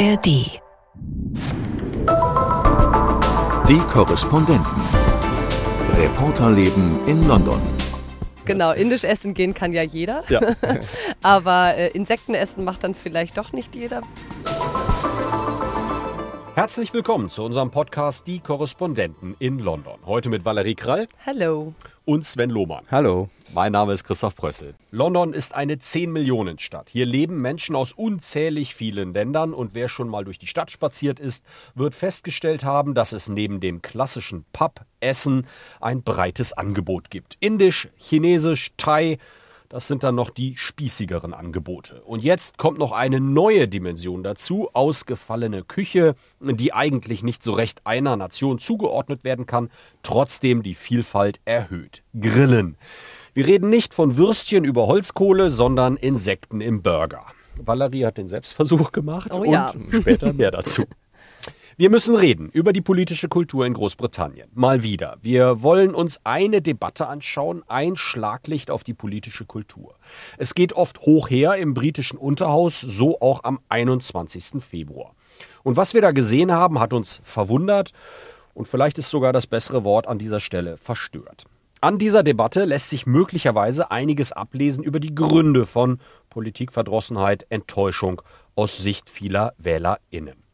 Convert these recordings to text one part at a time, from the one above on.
ARD. Die Korrespondenten. Reporterleben in London. Genau, indisch essen gehen kann ja jeder. Ja. Aber äh, Insekten essen macht dann vielleicht doch nicht jeder. Herzlich willkommen zu unserem Podcast Die Korrespondenten in London. Heute mit Valerie Krall Hello. Und Sven Lohmann. Hallo. Mein Name ist Christoph Prössel. London ist eine 10-Millionen-Stadt. Hier leben Menschen aus unzählig vielen Ländern und wer schon mal durch die Stadt spaziert ist, wird festgestellt haben, dass es neben dem klassischen Pub-Essen ein breites Angebot gibt. Indisch, Chinesisch, Thai, das sind dann noch die spießigeren Angebote. Und jetzt kommt noch eine neue Dimension dazu, ausgefallene Küche, die eigentlich nicht so recht einer Nation zugeordnet werden kann, trotzdem die Vielfalt erhöht. Grillen. Wir reden nicht von Würstchen über Holzkohle, sondern Insekten im Burger. Valerie hat den Selbstversuch gemacht Oh ja. und später mehr dazu. Wir müssen reden über die politische Kultur in Großbritannien. Mal wieder. Wir wollen uns eine Debatte anschauen, ein Schlaglicht auf die politische Kultur. Es geht oft hoch her im britischen Unterhaus, so auch am 21. Februar. Und was wir da gesehen haben, hat uns verwundert und vielleicht ist sogar das bessere Wort an dieser Stelle verstört. An dieser Debatte lässt sich möglicherweise einiges ablesen über die Gründe von Politikverdrossenheit, Enttäuschung aus Sicht vieler WählerInnen.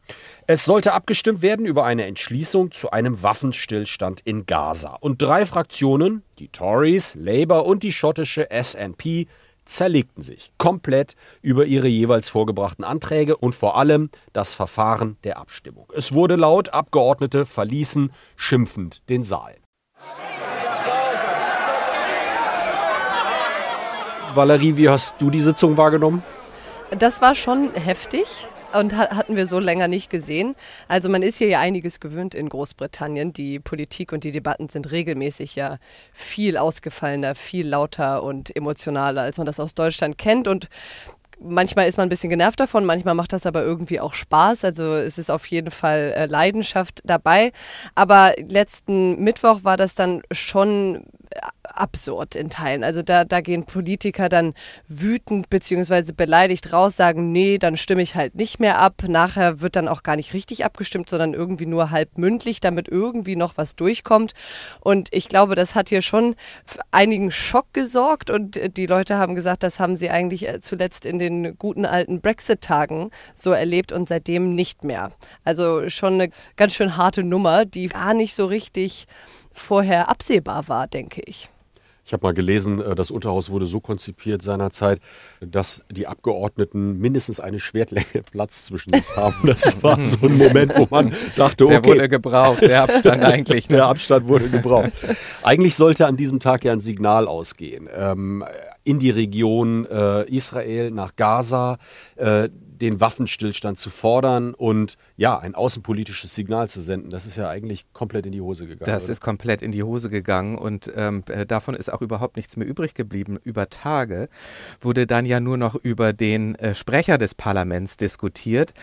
Es sollte abgestimmt werden über eine Entschließung zu einem Waffenstillstand in Gaza. Und drei Fraktionen, die Tories, Labour und die schottische SNP, zerlegten sich komplett über ihre jeweils vorgebrachten Anträge und vor allem das Verfahren der Abstimmung. Es wurde laut, Abgeordnete verließen schimpfend den Saal. Valerie, wie hast du die Sitzung wahrgenommen? Das war schon heftig und ha- hatten wir so länger nicht gesehen. Also man ist hier ja einiges gewöhnt in Großbritannien. Die Politik und die Debatten sind regelmäßig ja viel ausgefallener, viel lauter und emotionaler, als man das aus Deutschland kennt. Und Manchmal ist man ein bisschen genervt davon, manchmal macht das aber irgendwie auch Spaß. Also es ist auf jeden Fall äh, Leidenschaft dabei. Aber letzten Mittwoch war das dann schon absurd in Teilen. Also da, da gehen Politiker dann wütend beziehungsweise beleidigt raus, sagen, nee, dann stimme ich halt nicht mehr ab. Nachher wird dann auch gar nicht richtig abgestimmt, sondern irgendwie nur halb mündlich, damit irgendwie noch was durchkommt. Und ich glaube, das hat hier schon einigen Schock gesorgt und äh, die Leute haben gesagt, das haben sie eigentlich äh, zuletzt in den guten alten Brexit-Tagen so erlebt und seitdem nicht mehr. Also schon eine ganz schön harte Nummer, die gar nicht so richtig vorher absehbar war, denke ich. Ich habe mal gelesen, äh, das Unterhaus wurde so konzipiert seinerzeit, dass die Abgeordneten mindestens eine Schwertlänge Platz zwischen sich haben. Das war so ein Moment, wo man dachte, Der okay, wurde gebraucht, der Abstand eigentlich. der Ne? Abstand wurde gebraucht. Eigentlich sollte an diesem Tag ja ein Signal ausgehen. Ähm, in die Region äh, Israel, nach Gaza, äh, den Waffenstillstand zu fordern und ja, ein außenpolitisches Signal zu senden. Das ist ja eigentlich komplett in die Hose gegangen. Das oder? ist komplett in die Hose gegangen und ähm, äh, davon ist auch überhaupt nichts mehr übrig geblieben. Über Tage wurde dann ja nur noch über den äh, Sprecher des Parlaments diskutiert,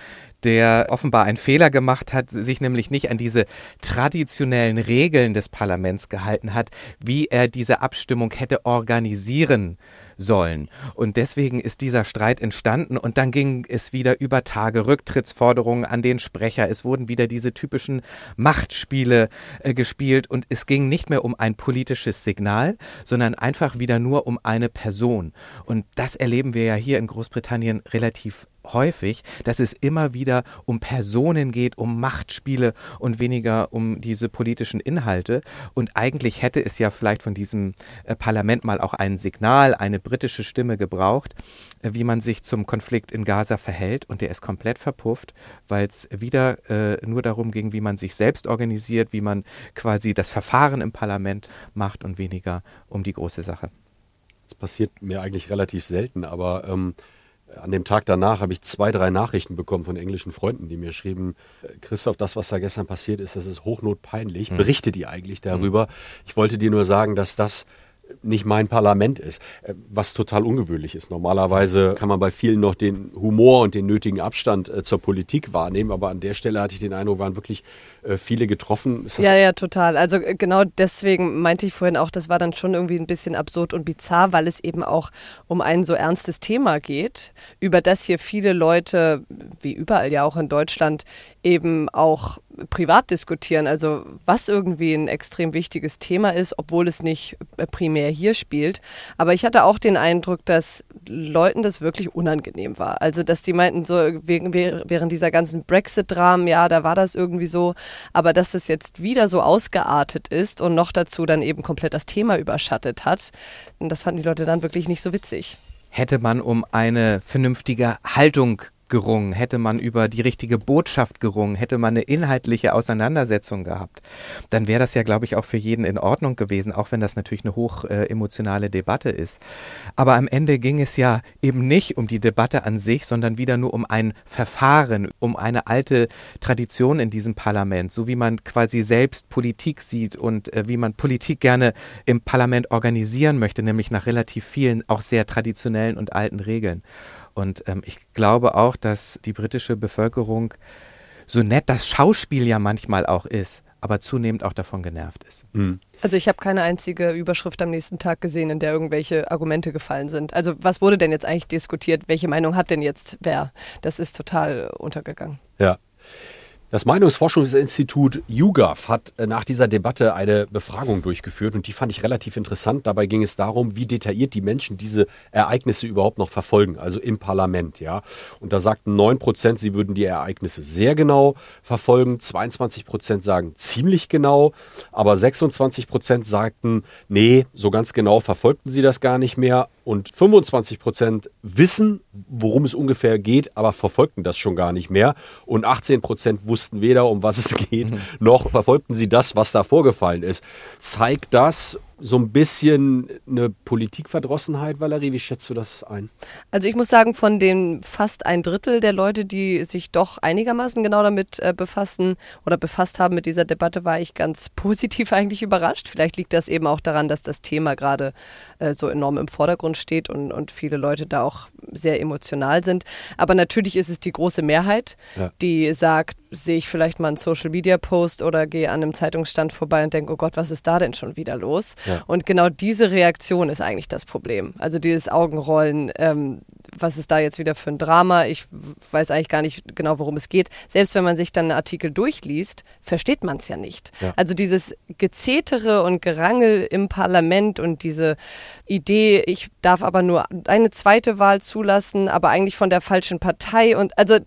der offenbar einen Fehler gemacht hat, sich nämlich nicht an diese traditionellen Regeln des Parlaments gehalten hat, wie er diese Abstimmung hätte organisieren sollen. Und deswegen ist dieser Streit entstanden und dann ging es wieder über Tage Rücktrittsforderungen an den Sprecher. Es wurden wieder diese typischen Machtspiele äh, gespielt und es ging nicht mehr um ein politisches Signal, sondern einfach wieder nur um eine Person. Und das erleben wir ja hier in Großbritannien relativ häufig, dass es immer wieder um Personen geht, um Machtspiele und weniger um diese politischen Inhalte. Und eigentlich hätte es ja vielleicht von diesem äh, Parlament mal auch ein Signal, eine britische Stimme gebraucht, äh, wie man sich zum Konflikt in Gaza verhält. Und der ist komplett verpufft, weil es wieder äh, nur darum ging, wie man sich selbst organisiert, wie man quasi das Verfahren im Parlament macht und weniger um die große Sache. Das passiert mir eigentlich relativ selten, aber ähm, an dem Tag danach habe ich zwei, drei Nachrichten bekommen von englischen Freunden, die mir schrieben, äh, Christoph, das, was da gestern passiert ist, das ist hochnotpeinlich. Berichtet ihr eigentlich darüber? Ich wollte dir nur sagen, dass das nicht mein Parlament ist, äh, was total ungewöhnlich ist. Normalerweise kann man bei vielen noch den Humor und den nötigen Abstand äh, zur Politik wahrnehmen, aber an der Stelle hatte ich den Eindruck, waren wirklich äh, viele getroffen. ja, ja, total. Also genau deswegen meinte ich vorhin auch, das war dann schon irgendwie ein bisschen absurd und bizarr, weil es eben auch um ein so ernstes Thema geht, über das hier viele Leute, wie überall ja auch in Deutschland, eben auch privat diskutieren. Also was irgendwie ein extrem wichtiges Thema ist, obwohl es nicht äh, primär hier spielt. Aber ich hatte auch den Eindruck, dass Leuten das wirklich unangenehm war. Also dass die meinten, so während dieser ganzen Brexit-Dramen, ja, da war das irgendwie so. Aber dass das jetzt wieder so ausgeartet ist und noch dazu dann eben komplett das Thema überschattet hat, das fanden die Leute dann wirklich nicht so witzig hätte man um eine vernünftige Haltung gerungen, hätte man über die richtige Botschaft gerungen, hätte man eine inhaltliche Auseinandersetzung gehabt, dann wäre das ja, glaube ich, auch für jeden in Ordnung gewesen, auch wenn das natürlich eine hoch äh, emotionale Debatte ist. Aber am Ende ging es ja eben nicht um die Debatte an sich, sondern wieder nur um ein Verfahren, um eine alte Tradition in diesem Parlament, so wie man quasi selbst Politik sieht und äh, wie man Politik gerne im Parlament organisieren möchte, nämlich nach relativ vielen auch sehr traditionellen und alten Regeln. Und ähm, ich glaube auch, dass die britische Bevölkerung, so nett das Schauspiel ja manchmal auch ist, aber zunehmend auch davon genervt ist. Mhm. Also ich habe keine einzige Überschrift am nächsten Tag gesehen, in der irgendwelche Argumente gefallen sind. Also was wurde denn jetzt eigentlich diskutiert? Welche Meinung hat denn jetzt wer? Das ist total untergegangen. Ja. Das Meinungsforschungsinstitut YouGov hat äh, nach dieser Debatte eine Befragung durchgeführt und die fand ich relativ interessant. Dabei ging es darum, wie detailliert die Menschen diese Ereignisse überhaupt noch verfolgen, also im Parlament, ja. Und da sagten 9 Prozent, sie würden die Ereignisse sehr genau verfolgen, 22 Prozent sagen ziemlich genau, aber 26 Prozent sagten, nee, so ganz genau verfolgten sie das gar nicht mehr und 25 Prozent wissen, worum es ungefähr geht, aber verfolgten das schon gar nicht mehr. Und 18 Prozent wussten weder, um was es geht, mhm. noch verfolgten sie das, was da vorgefallen ist. Zeigt das so ein bisschen eine Politikverdrossenheit, Valerie? Wie schätzt du das ein? Also ich muss sagen, von den fast ein Drittel der Leute, die sich doch einigermaßen genau damit äh, befassen oder befasst haben mit dieser Debatte, war ich ganz positiv eigentlich überrascht. Vielleicht liegt das eben auch daran, dass das Thema gerade äh, so enorm im Vordergrund steht und, und viele Leute da auch sehr emotional sind. Aber natürlich ist es die große Mehrheit, ja. die sagt, sehe ich vielleicht mal einen Social Media Post oder gehe an einem Zeitungsstand vorbei und denke, oh Gott, was ist da denn schon wieder los? Ja. Und genau diese Reaktion ist eigentlich das Problem. Also dieses Augenrollen, ähm, was ist da jetzt wieder für ein Drama? Ich weiß eigentlich gar nicht genau, worum es geht. Selbst wenn man sich dann einen Artikel durchliest, versteht man es ja nicht. Ja. Also dieses Gezetere und Gerangel im Parlament und diese Idee, ich darf aber nur eine zweite Wahl zulassen, aber eigentlich von der falschen Partei und also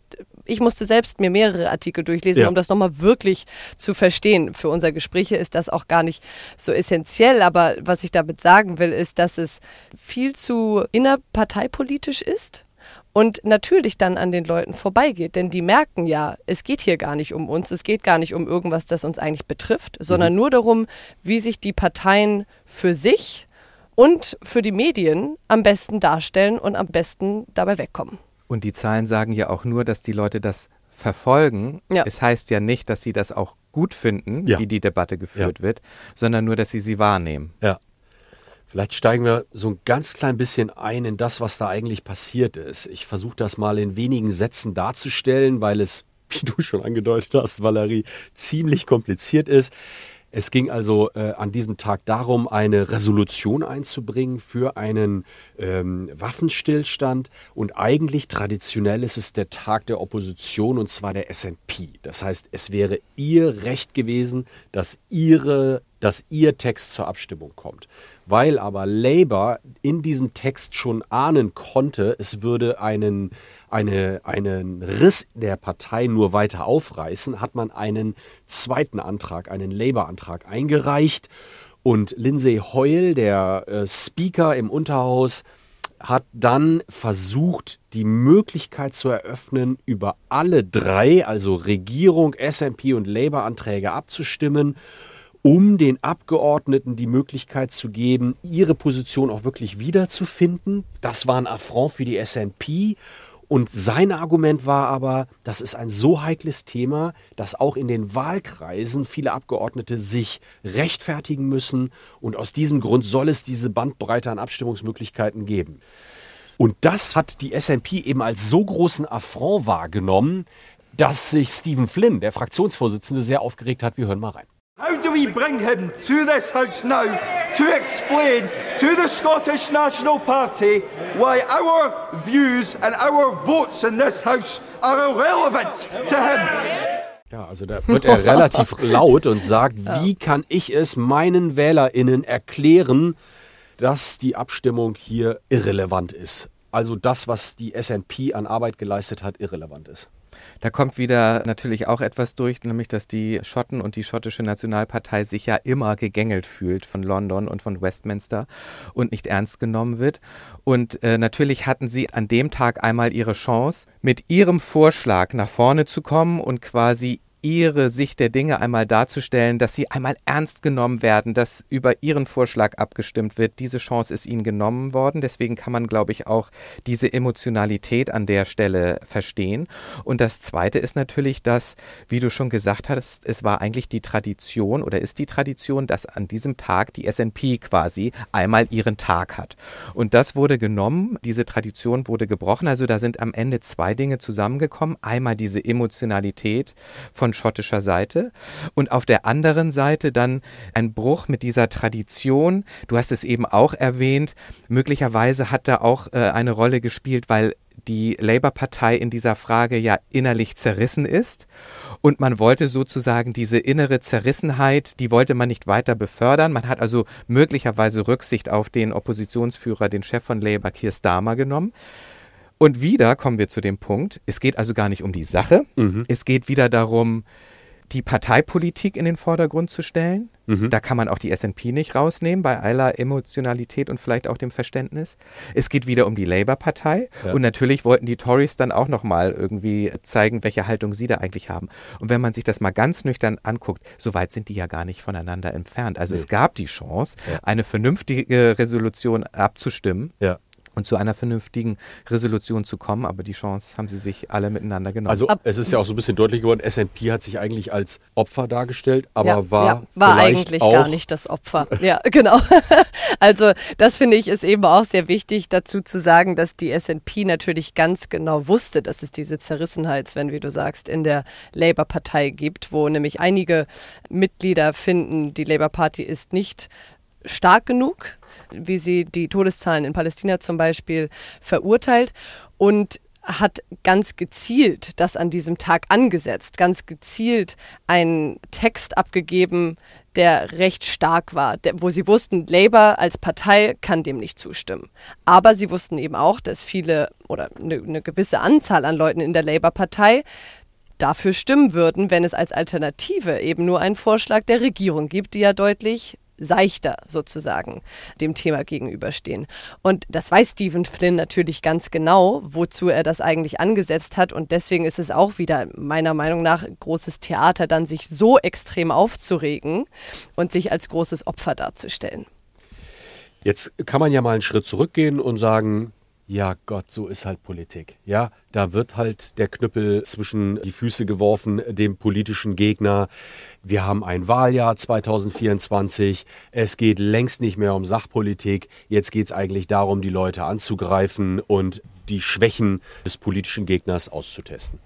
ich musste selbst mir mehrere Artikel durchlesen, ja. um das nochmal wirklich zu verstehen. Für unser Gespräch ist das auch gar nicht so essentiell, aber was ich damit sagen will, ist, dass es viel zu innerparteipolitisch ist und natürlich dann an den Leuten vorbeigeht. Denn die merken ja, es geht hier gar nicht um uns, es geht gar nicht um irgendwas, das uns eigentlich betrifft, sondern mhm. nur darum, wie sich die Parteien für sich und für die Medien am besten darstellen und am besten dabei wegkommen. Und die Zahlen sagen ja auch nur, dass die Leute das verfolgen. Ja. Es heißt ja nicht, dass sie das auch gut finden, ja. wie die Debatte geführt ja. wird, sondern nur, dass sie sie wahrnehmen. Ja. Vielleicht steigen wir so ein ganz klein bisschen ein in das, was da eigentlich passiert ist. Ich versuche das mal in wenigen Sätzen darzustellen, weil es, wie du schon angedeutet hast, Valerie, ziemlich kompliziert ist. Es ging also äh, an diesem Tag darum, eine Resolution einzubringen für einen ähm, Waffenstillstand. Und eigentlich traditionell ist es der Tag der Opposition und zwar der SNP. Das heißt, es wäre ihr Recht gewesen, dass, ihre, dass ihr Text zur Abstimmung kommt. Weil aber Labour in diesem Text schon ahnen konnte, es würde einen eine, einen Riss der Partei nur weiter aufreißen, hat man einen zweiten Antrag, einen Labour-Antrag eingereicht. Und Lindsay Hoyle, der äh, Speaker im Unterhaus, hat dann versucht, die Möglichkeit zu eröffnen, über alle drei, also Regierung, SMP und Labour-Anträge abzustimmen, um den Abgeordneten die Möglichkeit zu geben, ihre Position auch wirklich wiederzufinden. Das war ein Affront für die SNP Und sein Argument war aber, das ist ein so heikles Thema, dass auch in den Wahlkreisen viele Abgeordnete sich rechtfertigen müssen. Und aus diesem Grund soll es diese Bandbreite an Abstimmungsmöglichkeiten geben. Und das hat die SNP eben als so großen Affront wahrgenommen, dass sich Stephen Flynn, der Fraktionsvorsitzende, sehr aufgeregt hat. Wir hören mal rein. How do we bring him to this House now to explain to the Scottish National Party why our views and our votes in this House are irrelevant to him? Ja, also da wird er relativ laut und sagt, wie kann ich es meinen WählerInnen erklären, dass die Abstimmung hier irrelevant ist? Also das, was die SNP an Arbeit geleistet hat, irrelevant ist. Da kommt wieder natürlich auch etwas durch, nämlich dass die Schotten und die schottische Nationalpartei sich ja immer gegängelt fühlt von London und von Westminster und nicht ernst genommen wird. Und äh, natürlich hatten sie an dem Tag einmal ihre Chance, mit ihrem Vorschlag nach vorne zu kommen und quasi ihre Sicht der Dinge einmal darzustellen, dass sie einmal ernst genommen werden, dass über ihren Vorschlag abgestimmt wird. Diese Chance ist ihnen genommen worden. Deswegen kann man, glaube ich, auch diese Emotionalität an der Stelle verstehen. Und das Zweite ist natürlich, dass, wie du schon gesagt hast, es war eigentlich die Tradition oder ist die Tradition, dass an diesem Tag die SNP quasi einmal ihren Tag hat. Und das wurde genommen, diese Tradition wurde gebrochen. Also da sind am Ende zwei Dinge zusammengekommen. Einmal diese Emotionalität von schottischer Seite und auf der anderen Seite dann ein Bruch mit dieser Tradition. Du hast es eben auch erwähnt, möglicherweise hat da auch äh, eine Rolle gespielt, weil die Labour-Partei in dieser Frage ja innerlich zerrissen ist. Und man wollte sozusagen diese innere Zerrissenheit, die wollte man nicht weiter befördern. Man hat also möglicherweise Rücksicht auf den Oppositionsführer, den Chef von Labour, Keir Starmer, genommen. Und wieder kommen wir zu dem Punkt, es geht also gar nicht um die Sache, mhm. es geht wieder darum, die Parteipolitik in den Vordergrund zu stellen. Mhm. Da kann man auch die SNP nicht rausnehmen, bei aller Emotionalität und vielleicht auch dem Verständnis. Es geht wieder um die Labour-Partei. Ja. Und natürlich wollten die Tories dann auch nochmal irgendwie zeigen, welche Haltung sie da eigentlich haben. Und wenn man sich das mal ganz nüchtern anguckt, so weit sind die ja gar nicht voneinander entfernt. Also nee. es gab die Chance, ja. eine vernünftige Resolution abzustimmen. Ja und zu einer vernünftigen Resolution zu kommen. Aber die Chance haben sie sich alle miteinander genommen. Also es ist ja auch so ein bisschen deutlich geworden, SNP hat sich eigentlich als Opfer dargestellt, aber ja, war, ja, war eigentlich gar nicht das Opfer. Ja, genau. Also das finde ich ist eben auch sehr wichtig dazu zu sagen, dass die SNP natürlich ganz genau wusste, dass es diese Zerrissenheit, wenn wie du sagst, in der Labour-Partei gibt, wo nämlich einige Mitglieder finden, die Labour Party ist nicht stark genug wie sie die Todeszahlen in Palästina zum Beispiel verurteilt und hat ganz gezielt das an diesem Tag angesetzt, ganz gezielt einen Text abgegeben, der recht stark war, der, wo sie wussten, Labour als Partei kann dem nicht zustimmen. Aber sie wussten eben auch, dass viele oder eine, eine gewisse Anzahl an Leuten in der Labour-Partei dafür stimmen würden, wenn es als Alternative eben nur einen Vorschlag der Regierung gibt, die ja deutlich seichter sozusagen dem Thema gegenüberstehen. Und das weiß Stephen Flynn natürlich ganz genau, wozu er das eigentlich angesetzt hat. Und deswegen ist es auch wieder meiner Meinung nach großes Theater, dann sich so extrem aufzuregen und sich als großes Opfer darzustellen. Jetzt kann man ja mal einen Schritt zurückgehen und sagen, ja Gott, so ist halt Politik. Ja, da wird halt der Knüppel zwischen die Füße geworfen, dem politischen Gegner. Wir haben ein Wahljahr 2024. Es geht längst nicht mehr um Sachpolitik. Jetzt geht es eigentlich darum, die Leute anzugreifen und die Schwächen des politischen Gegners auszutesten.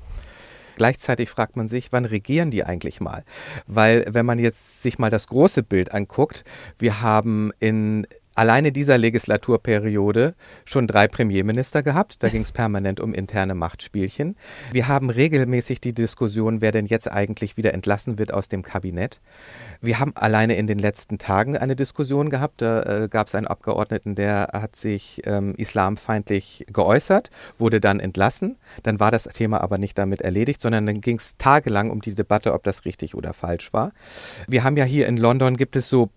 Gleichzeitig fragt man sich, wann regieren die eigentlich mal? Weil wenn man jetzt sich mal das große Bild anguckt, wir haben in alleine dieser Legislaturperiode schon drei Premierminister gehabt. Da ging es permanent um interne Machtspielchen. Wir haben regelmäßig die Diskussion, wer denn jetzt eigentlich wieder entlassen wird aus dem Kabinett. Wir haben alleine in den letzten Tagen eine Diskussion gehabt. Da äh, gab es einen Abgeordneten, der hat sich ähm, islamfeindlich geäußert, wurde dann entlassen. Dann war das Thema aber nicht damit erledigt, sondern dann ging es tagelang um die Debatte, ob das richtig oder falsch war. Wir haben ja hier in London gibt es so,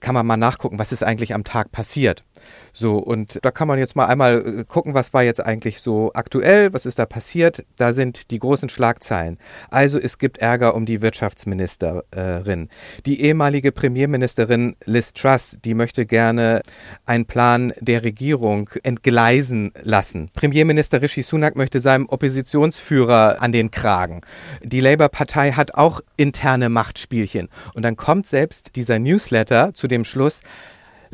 kann man mal nachgucken, was ist eigentlich am Tag Tag passiert. So, und da kann man jetzt mal einmal äh, gucken, was war jetzt eigentlich so aktuell, was ist da passiert. Da sind die großen Schlagzeilen. Also es gibt Ärger um die Wirtschaftsministerin. Die ehemalige Premierministerin Liz Truss, die möchte gerne einen Plan der Regierung entgleisen lassen. Premierminister Rishi Sunak möchte seinem Oppositionsführer an den Kragen. Die Labour-Partei hat auch interne Machtspielchen. Und dann kommt selbst dieser Newsletter zu dem Schluss,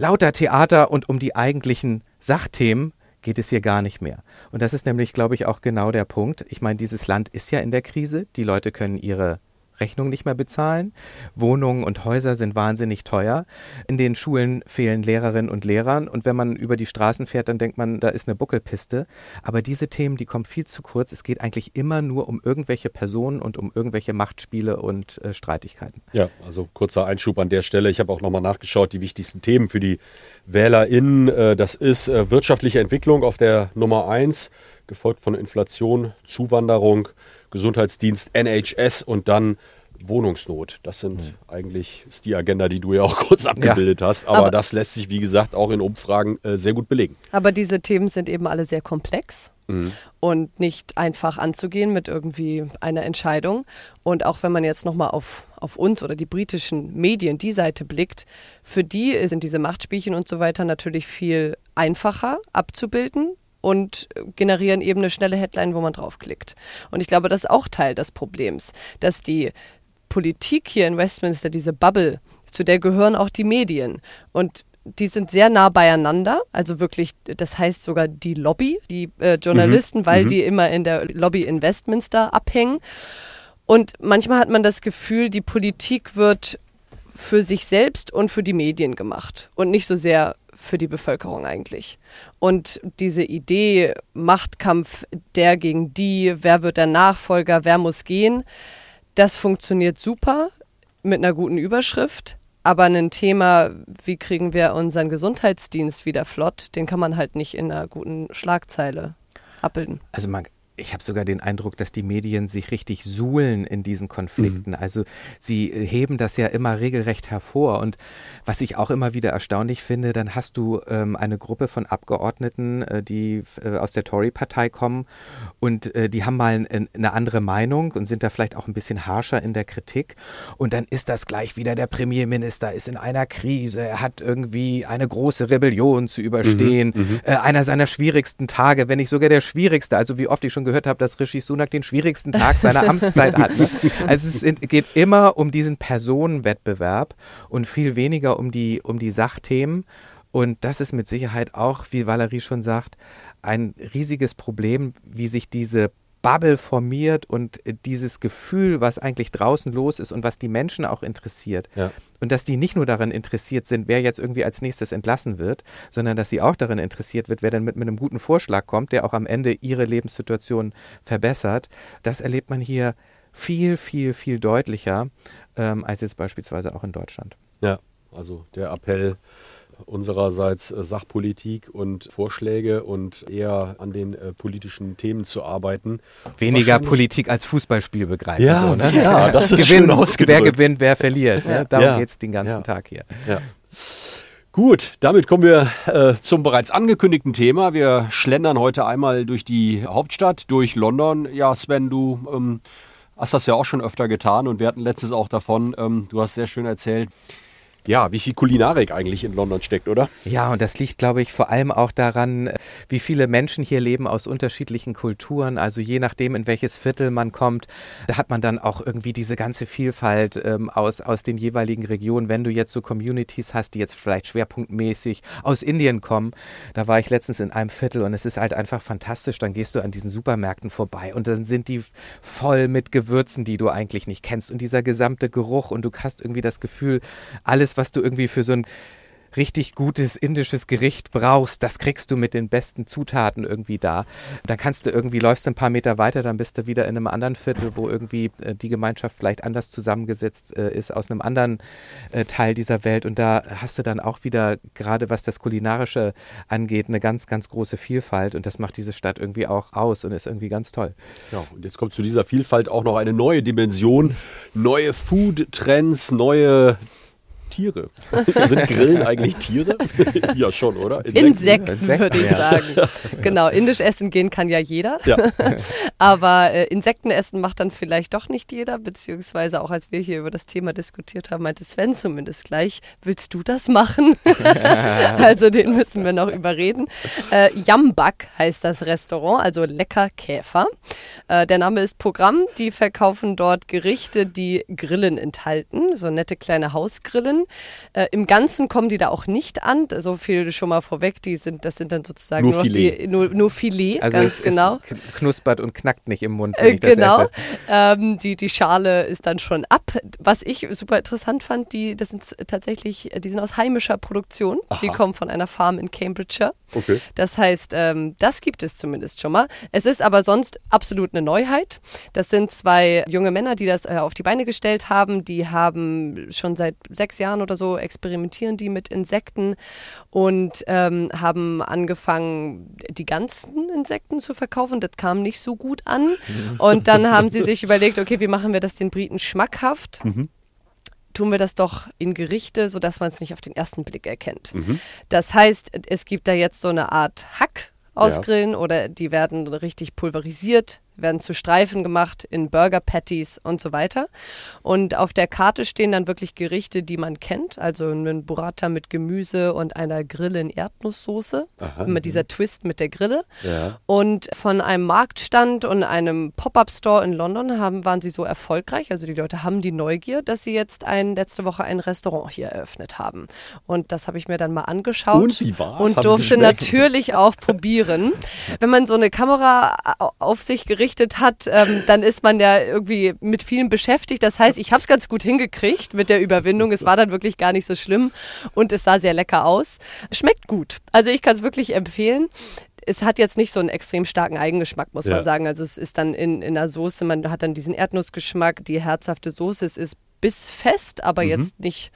lauter Theater und um die eigentlichen Sachthemen geht es hier gar nicht mehr. Und das ist nämlich, glaube ich, auch genau der Punkt. Ich meine, dieses Land ist ja in der Krise. Die Leute können ihre Rechnung nicht mehr bezahlen. Wohnungen und Häuser sind wahnsinnig teuer. In den Schulen fehlen Lehrerinnen und Lehrern. Und wenn man über die Straßen fährt, dann denkt man, da ist eine Buckelpiste. Aber diese Themen, die kommen viel zu kurz. Es geht eigentlich immer nur um irgendwelche Personen und um irgendwelche Machtspiele und äh, Streitigkeiten. Ja, also kurzer Einschub an der Stelle. Ich habe auch nochmal nachgeschaut, die wichtigsten Themen für die WählerInnen. Äh, das ist äh, wirtschaftliche Entwicklung auf der Nummer 1, gefolgt von Inflation, Zuwanderung, Gesundheitsdienst, NHS und dann Wohnungsnot. Das sind mhm. eigentlich ist die Agenda, die du ja auch kurz abgebildet ja. hast. Aber, Aber, das lässt sich, wie gesagt, auch in Umfragen äh, sehr gut belegen. Aber diese Themen sind eben alle sehr komplex mhm. und nicht einfach anzugehen mit irgendwie einer Entscheidung. Und auch wenn man jetzt nochmal auf, auf uns oder die britischen Medien, die Seite blickt, für die sind diese Machtspielchen und so weiter natürlich viel einfacher abzubilden und generieren eben eine schnelle Headline, wo man draufklickt. Und ich glaube, das ist auch Teil des Problems, dass die Politik hier in Westminster, diese Bubble, zu der gehören auch die Medien. Und die sind sehr nah beieinander, also wirklich, das heißt sogar die Lobby, die äh, Journalisten, mhm. weil mhm. die immer in der Lobby in Westminster abhängen. Und manchmal hat man das Gefühl, die Politik wird für sich selbst und für die Medien gemacht und nicht so sehr für die Bevölkerung eigentlich. Und diese Idee, Machtkampf der gegen die, wer wird der Nachfolger, wer muss gehen, das funktioniert super mit einer guten Überschrift. Aber ein Thema, wie kriegen wir unseren Gesundheitsdienst wieder flott, den kann man halt nicht in einer guten Schlagzeile abbilden. Also man, ich habe sogar den Eindruck, dass die Medien sich richtig suhlen in diesen Konflikten. Mhm. Also sie äh, heben das ja immer regelrecht hervor. Und was ich auch immer wieder erstaunlich finde, dann hast du ähm, eine Gruppe von Abgeordneten, äh, die äh, aus der Tory-Partei kommen und äh, die haben mal eine andere Meinung und sind da vielleicht auch ein bisschen harscher in der Kritik. Und dann ist das gleich wieder der Premierminister ist in einer Krise, er hat irgendwie eine große Rebellion zu überstehen, mhm, mhm. äh, einer seiner schwierigsten Tage, wenn nicht sogar der schwierigste. Also wie oft ich schon gehört habe, dass Rishi Sunak den schwierigsten Tag seiner Amtszeit hat. Ne? Also es geht immer um diesen Personenwettbewerb und viel weniger um die, um die Sachthemen. Und das ist mit Sicherheit auch, wie Valerie schon sagt, ein riesiges Problem, wie sich diese Bubble formiert und dieses Gefühl, was eigentlich draußen los ist und was die Menschen auch interessiert. Ja. Und dass die nicht nur daran interessiert sind, wer jetzt irgendwie als nächstes entlassen wird, sondern dass sie auch daran interessiert wird, wer dann mit, mit einem guten Vorschlag kommt, der auch am Ende ihre Lebenssituation verbessert. Das erlebt man hier viel, viel, viel deutlicher ähm, als jetzt beispielsweise auch in Deutschland. Ja, also der Appell unsererseits äh, Sachpolitik und Vorschläge und eher an den äh, politischen Themen zu arbeiten. Weniger Politik als Fußballspiel begreifen. Ja, so, ne? ja das ist Gewinn, schön ausgedrückt. Wer gewinnt, wer verliert. Ne? Darum ja. geht es den ganzen ja. Tag hier. Ja. Gut, damit kommen wir äh, zum bereits angekündigten Thema. Wir schlendern heute einmal durch die Hauptstadt, durch London. Ja, Sven, du ähm, hast das ja auch schon öfter getan und wir hatten letztes auch davon. Ähm, du hast sehr schön erzählt, ja, wie viel Kulinarik eigentlich in London steckt, oder? Ja, und das liegt, glaube ich, vor allem auch daran, wie viele Menschen hier leben aus unterschiedlichen Kulturen. Also je nachdem, in welches Viertel man kommt, da hat man dann auch irgendwie diese ganze Vielfalt ähm, aus, aus den jeweiligen Regionen. Wenn du jetzt so Communities hast, die jetzt vielleicht schwerpunktmäßig aus Indien kommen, da war ich letztens in einem Viertel und es ist halt einfach fantastisch. Dann gehst du an diesen Supermärkten vorbei und dann sind die voll mit Gewürzen, die du eigentlich nicht kennst und dieser gesamte Geruch und du hast irgendwie das Gefühl, alles alles, was du irgendwie für so ein richtig gutes indisches Gericht brauchst, das kriegst du mit den besten Zutaten irgendwie da. Dann kannst du irgendwie, läufst ein paar Meter weiter, dann bist du wieder in einem anderen Viertel, wo irgendwie äh, die Gemeinschaft vielleicht anders zusammengesetzt äh, ist, aus einem anderen äh, Teil dieser Welt. Und da hast du dann auch wieder, gerade was das Kulinarische angeht, eine ganz, ganz große Vielfalt. Und das macht diese Stadt irgendwie auch aus und ist irgendwie ganz toll. Ja, und jetzt kommt zu dieser Vielfalt auch noch eine neue Dimension, neue Food-Trends, neue Tiere. Sind Grillen eigentlich Tiere? ja, schon, oder? Insekten, Insekten, würde ich ja. sagen. Genau, indisch essen gehen kann ja jeder. Ja. Aber äh, Insekten essen macht dann vielleicht doch nicht jeder, beziehungsweise auch als wir hier über das Thema diskutiert haben, meinte Sven zumindest gleich, willst du das machen? also den müssen wir noch überreden. Äh, Jambak heißt das Restaurant, also lecker Käfer. Äh, der Name ist Programm. Die verkaufen dort Gerichte, die Grillen enthalten, so nette kleine Hausgrillen. Äh, Im Ganzen kommen die da auch nicht an. So viel schon mal vorweg. Die sind, das sind dann sozusagen Nur nur, Filet. die, nur, nur Filet, Also ganz es, genau. es kn- knuspert und knackt nicht im Mund, wenn Äh, ich das genau. esse. Ähm, die, die Schale ist dann schon ab. Was ich super interessant fand, die, das sind tatsächlich, die sind aus heimischer Produktion. Die kommen von einer Farm in Cambridgeshire. Okay. Das heißt, ähm, das gibt es zumindest schon mal. Es ist aber sonst absolut eine Neuheit. Das sind zwei junge Männer, die das äh, auf die Beine gestellt haben. Die haben schon seit sechs Jahren oder so experimentieren die mit Insekten und ähm, haben angefangen, die ganzen Insekten zu verkaufen. Das kam nicht so gut an. Und dann haben sie sich überlegt, okay, wie machen wir das den Briten schmackhaft? Tun wir das doch in Gerichte, sodass man es nicht auf den ersten Blick erkennt. Das heißt, es gibt da jetzt so eine Art Hack aus Ja. Grillen oder die werden richtig pulverisiert, werden zu Streifen gemacht in Burger Patties und so weiter. Und auf der Karte stehen dann wirklich Gerichte, die man kennt, also ein Burrata mit Gemüse und einer Grille in Erdnusssoße, immer dieser Twist mit der Grille. Ja. Und von einem Marktstand und einem Pop-up-Store in London haben, waren sie so erfolgreich, also die Leute haben die Neugier, dass sie jetzt ein, letzte Woche ein Restaurant hier eröffnet haben. Und das habe ich mir dann mal angeschaut Und wie war's? und durfte natürlich auch probieren. Wenn man so eine Kamera au- auf sich gerichtet hat, ähm, dann ist man ja irgendwie mit vielen beschäftigt. Das heißt, ich habe es ganz gut hingekriegt mit der Überwindung. Es war dann wirklich gar nicht so schlimm und es sah sehr lecker aus. Schmeckt gut. Also ich kann es wirklich empfehlen. Es hat jetzt nicht so einen extrem starken Eigengeschmack, muss Ja. man sagen. Also es ist dann in, in der Soße, man hat dann diesen Erdnussgeschmack, die herzhafte Soße. Es ist bissfest, aber jetzt nicht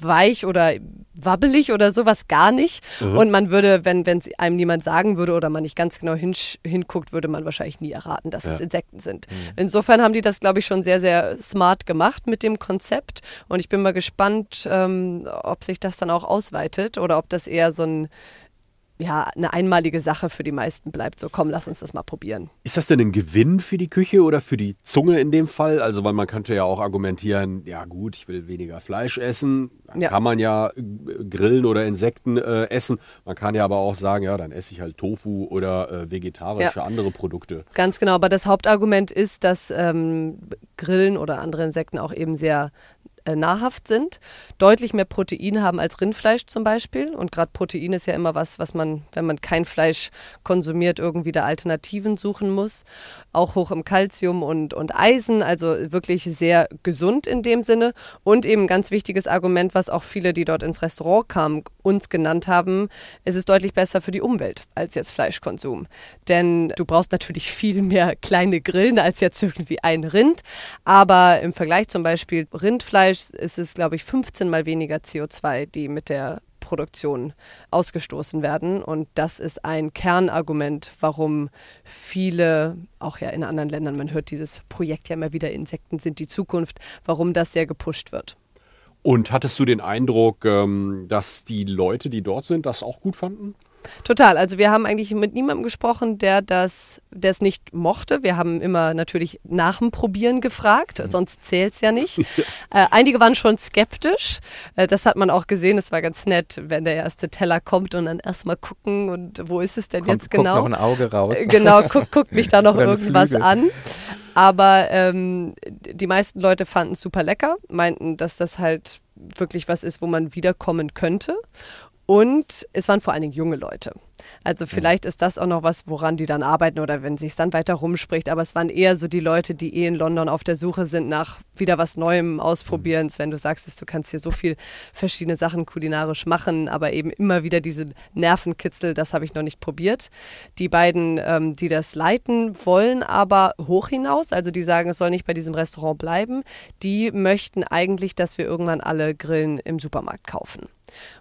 weich oder wabbelig oder sowas gar nicht. Und man würde, wenn es einem niemand sagen würde oder man nicht ganz genau hinguckt, würde man wahrscheinlich nie erraten, dass es Insekten sind. Insofern haben die das, glaube ich, schon sehr, sehr smart gemacht mit dem Konzept. Und ich bin mal gespannt, ähm, ob sich das dann auch ausweitet oder ob das eher so ein ja, eine einmalige Sache für die meisten bleibt. So, komm, lass uns das mal probieren. Ist das denn ein Gewinn für die Küche oder für die Zunge in dem Fall? Also, weil man könnte ja auch argumentieren, ja gut, ich will weniger Fleisch essen. Dann Ja. kann man ja äh, Grillen oder Insekten äh, essen. Man kann ja aber auch sagen, ja, dann esse ich halt Tofu oder äh, vegetarische Ja. andere Produkte. Ganz genau, aber das Hauptargument ist, dass ähm, Grillen oder andere Insekten auch eben sehr äh, nahrhaft sind, deutlich mehr Protein haben als Rindfleisch zum Beispiel. Und gerade Protein ist ja immer was, was man, wenn man kein Fleisch konsumiert, irgendwie da Alternativen suchen muss. Auch hoch im Kalzium und, und Eisen, also wirklich sehr gesund in dem Sinne. Und eben ein ganz wichtiges Argument, was auch viele, die dort ins Restaurant kamen, uns genannt haben, es ist deutlich besser für die Umwelt als jetzt Fleischkonsum. Denn du brauchst natürlich viel mehr kleine Grillen als jetzt irgendwie ein Rind. Aber im Vergleich zum Beispiel Rindfleisch ist es, glaube ich, 15 mal weniger CO2, die mit der Produktion ausgestoßen werden. Und das ist ein Kernargument, warum viele, auch ja in anderen Ländern, man hört dieses Projekt ja immer wieder, Insekten sind die Zukunft, warum das sehr gepusht wird. Und hattest du den Eindruck, ähm, dass die Leute, die dort sind, das auch gut fanden? Total. Also wir haben eigentlich mit niemandem gesprochen, der das, der es nicht mochte. Wir haben immer natürlich nach dem Probieren gefragt, sonst zählt es ja nicht. äh, einige waren schon skeptisch. Äh, das hat man auch gesehen. Es war ganz nett, wenn der erste Teller kommt und dann erstmal gucken und wo ist es denn Kommt, jetzt guckt genau? noch ein Auge raus. Äh, Genau, guckt guck mich da noch irgendwas Flügel. an. Aber ähm, die meisten Leute fanden es super lecker, meinten, dass das halt wirklich was ist, wo man wiederkommen könnte. Und es waren vor allen Dingen junge Leute. Also vielleicht ist das auch noch was, woran die dann arbeiten oder wenn sich dann weiter rumspricht. Aber es waren eher so die Leute, die eh in London auf der Suche sind nach wieder was Neuem ausprobieren. Wenn du sagst, du kannst hier so viel verschiedene Sachen kulinarisch machen, aber eben immer wieder diese Nervenkitzel, das habe ich noch nicht probiert. Die beiden, ähm, die das leiten, wollen aber hoch hinaus. Also die sagen, es soll nicht bei diesem Restaurant bleiben. Die möchten eigentlich, dass wir irgendwann alle Grillen im Supermarkt kaufen.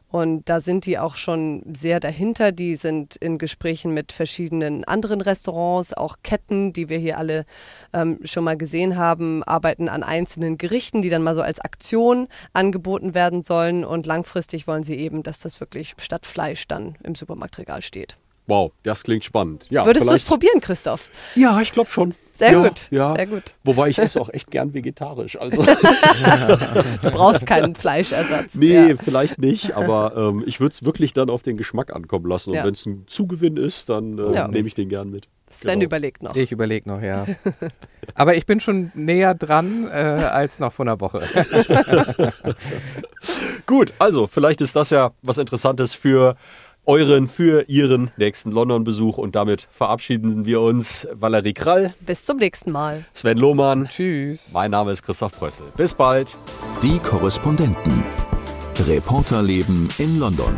Und da sind die auch schon sehr dahinter. Die sind in Gesprächen mit verschiedenen anderen Restaurants, auch Ketten, die wir hier alle ähm, schon mal gesehen haben, arbeiten an einzelnen Gerichten, die dann mal so als Aktion angeboten werden sollen. Und langfristig wollen sie eben, dass das wirklich statt Fleisch dann im Supermarktregal steht. Wow, das klingt spannend. Ja, Würdest du es probieren, Christoph? Ja, ich glaube schon. Sehr ja, gut, Ja. sehr gut. Wobei ich esse auch echt gern vegetarisch. Also Du brauchst keinen Fleischersatz. nee, Ja. vielleicht nicht, aber ähm, ich würde es wirklich dann auf den Geschmack ankommen lassen. Und Ja. wenn es ein Zugewinn ist, dann äh, Ja. nehme ich den gern mit. Sven Genau. überlegt noch. Ich überlege noch, ja. Aber ich bin schon näher dran äh, als noch vor einer Woche. Gut, also vielleicht ist das ja was Interessantes für euren, für ihren nächsten London-Besuch. Und damit verabschieden wir uns. Valerie Krall, Bis zum nächsten Mal. Sven Lohmann. Tschüss. Mein Name ist Christoph Prössel. Bis bald. Die Korrespondenten. Reporterleben in London.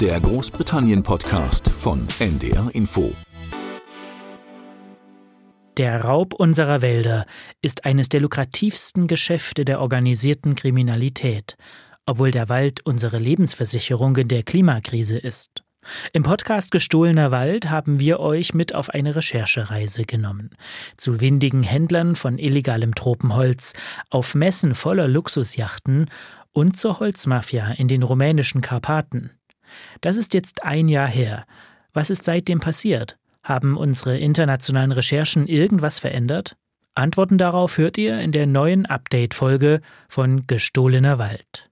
Der Großbritannien-Podcast von NDR Info. Der Raub unserer Wälder ist eines der lukrativsten Geschäfte der organisierten Kriminalität, obwohl der Wald unsere Lebensversicherung in der Klimakrise ist. Im Podcast Gestohlener Wald haben wir euch mit auf eine Recherchereise genommen. Zu windigen Händlern von illegalem Tropenholz, auf Messen voller Luxusjachten und zur Holzmafia in den rumänischen Karpaten. Das ist jetzt ein Jahr her. Was ist seitdem passiert? Haben unsere internationalen Recherchen irgendwas verändert? Antworten darauf hört ihr in der neuen Update-Folge von Gestohlener Wald.